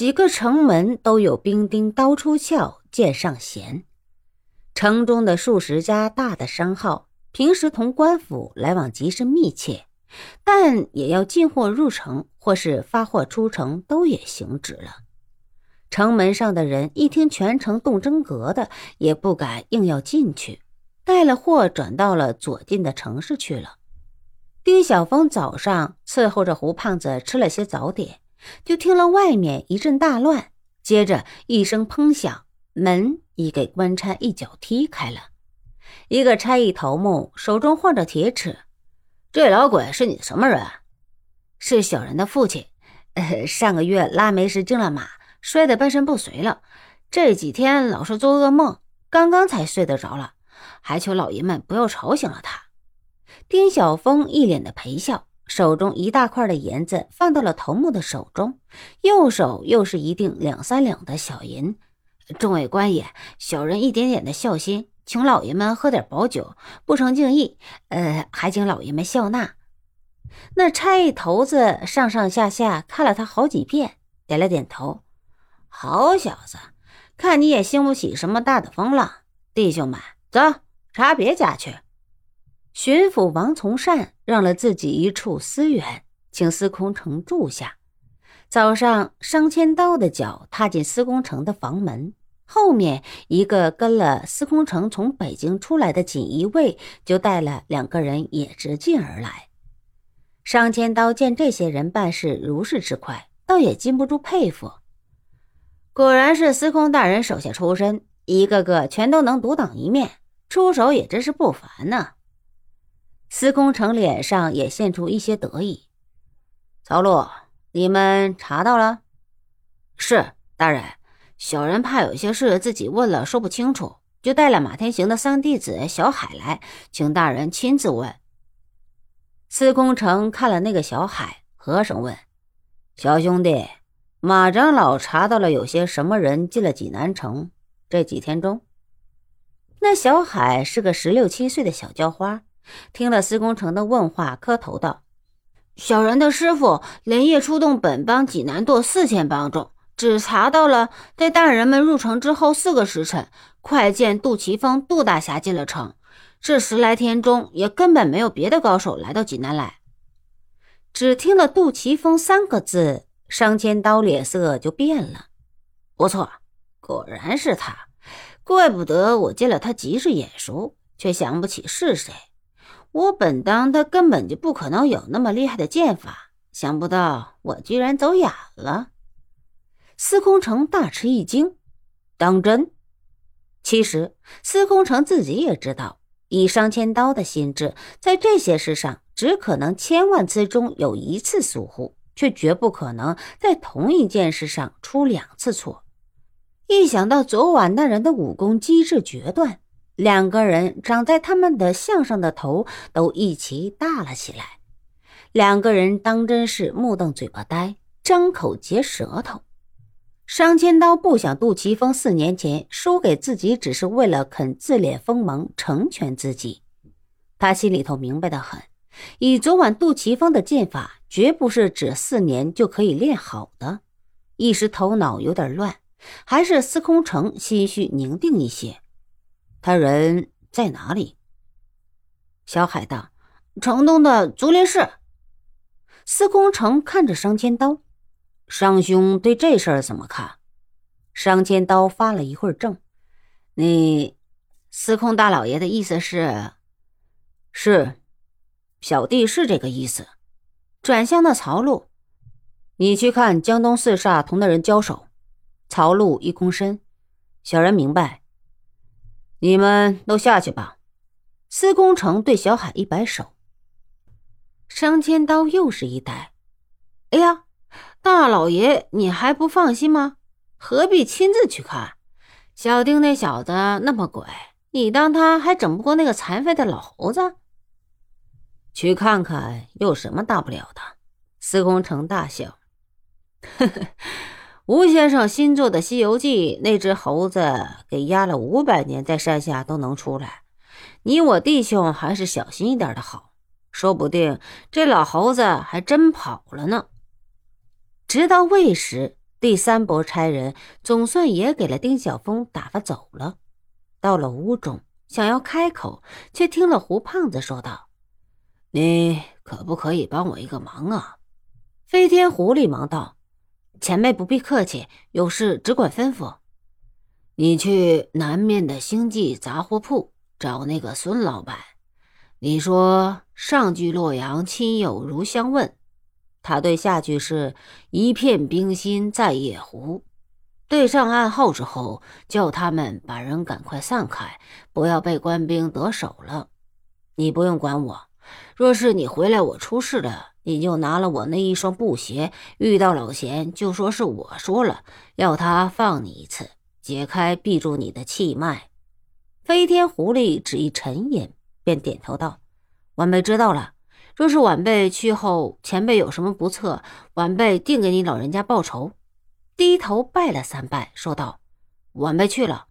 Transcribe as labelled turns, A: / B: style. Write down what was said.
A: 几个城门都有兵丁刀出鞘，剑上弦。城中的数十家大的商号，平时同官府来往极是密切，但也要进货入城或是发货出城，都也行止了。城门上的人一听全城动真格的，也不敢硬要进去，带了货转到了左近的城市去了。丁小峰早上伺候着胡胖子吃了些早点，就听了外面一阵大乱，接着一声砰响，门已给官差一脚踢开了。一个差役头目手中晃着铁尺：“
B: 这老鬼是你的什么人？”“
A: 是小人的父亲。呃，上个月拉煤时惊了马。”摔得半身不遂了，这几天老是做噩梦，刚刚才睡得着了，还求老爷们不要吵醒了他。丁小峰一脸的陪笑，手中一大块的银子放到了头目的手中，右手又是一锭两三两的小银。众位官爷，小人一点点的孝心，请老爷们喝点薄酒，不成敬意，呃，还请老爷们笑纳。那差役头子上上下下看了他好几遍，点了点头。好小子，看你也兴不起什么大的风浪。弟兄们，走，查别家去。巡抚王从善让了自己一处私园，请司空城住下。早上，商千刀的脚踏进司空城的房门，后面一个跟了司空城从北京出来的锦衣卫就带了两个人也直进而来。商千刀见这些人办事如是之快，倒也禁不住佩服。果然是司空大人手下出身，一个个全都能独当一面，出手也真是不凡呢。司空城脸上也现出一些得意。曹路，你们查到了？
B: 是大人，小人怕有些事自己问了说不清楚，就带了马天行的三弟子小海来，请大人亲自问。
A: 司空城看了那个小海，和声问：“
B: 小兄弟。”马长老查到了有些什么人进了济南城？这几天中，
A: 那小海是个十六七岁的小叫花，听了司空城的问话，磕头道：“
B: 小人的师傅连夜出动本帮济南舵四千帮众，只查到了在大人们入城之后四个时辰，快见杜琪峰、杜大侠进了城。这十来天中，也根本没有别的高手来到济南来。
A: 只听了杜琪峰三个字。”商千刀脸色就变了，
B: 不错，果然是他，怪不得我见了他极是眼熟，却想不起是谁。我本当他根本就不可能有那么厉害的剑法，想不到我居然走眼了。
A: 司空城大吃一惊，当真？其实司空城自己也知道，以商千刀的心智，在这些事上只可能千万次中有一次疏忽。却绝不可能在同一件事上出两次错。一想到昨晚那人的武功机智决断，两个人长在他们的项上的头都一齐大了起来。两个人当真是目瞪嘴巴呆，张口结舌头。商千刀不想杜琪峰四年前输给自己，只是为了肯自敛锋芒，成全自己。他心里头明白的很。以昨晚杜琪峰的剑法，绝不是指四年就可以练好的。一时头脑有点乱，还是司空城心绪宁定一些。他人在哪里？
B: 小海道：“城东的竹林寺。”
A: 司空城看着商千刀：“
B: 商兄对这事儿怎么看？”
A: 商千刀发了一会儿怔：“
B: 你，司空大老爷的意思是？
A: 是。”小弟是这个意思，转向那曹路，你去看江东四煞同那人交手。曹路一躬身，小人明白。你们都下去吧。司空城对小海一摆手。商千刀又是一呆，
B: 哎呀，大老爷，你还不放心吗？何必亲自去看？小丁那小子那么鬼，你当他还整不过那个残废的老猴子？
A: 去看看有什么大不了的？司空城大笑，呵呵，吴先生新做的《西游记》，那只猴子给压了五百年，在山下都能出来。你我弟兄还是小心一点的好，说不定这老猴子还真跑了呢。直到未时，第三波差人总算也给了丁小峰打发走了。到了屋中，想要开口，却听了胡胖子说道：“
B: 你可不可以帮我一个忙啊？”
A: 飞天狐狸忙道：“前辈不必客气，有事只管吩咐。
B: 你去南面的星际杂货铺找那个孙老板，你说上句洛阳亲友如相问。”他对下句是一片冰心在夜壶，对上暗号之后，叫他们把人赶快散开，不要被官兵得手了。你不用管我，若是你回来我出事了，你就拿了我那一双布鞋，遇到老贤就说是我说了，要他放你一次，解开闭住你的气脉。
A: 飞天狐狸只一沉吟，便点头道：“晚辈知道了。”若是晚辈去后，前辈有什么不测，晚辈定给你老人家报仇。低头拜了三拜，说道：“晚辈去了。”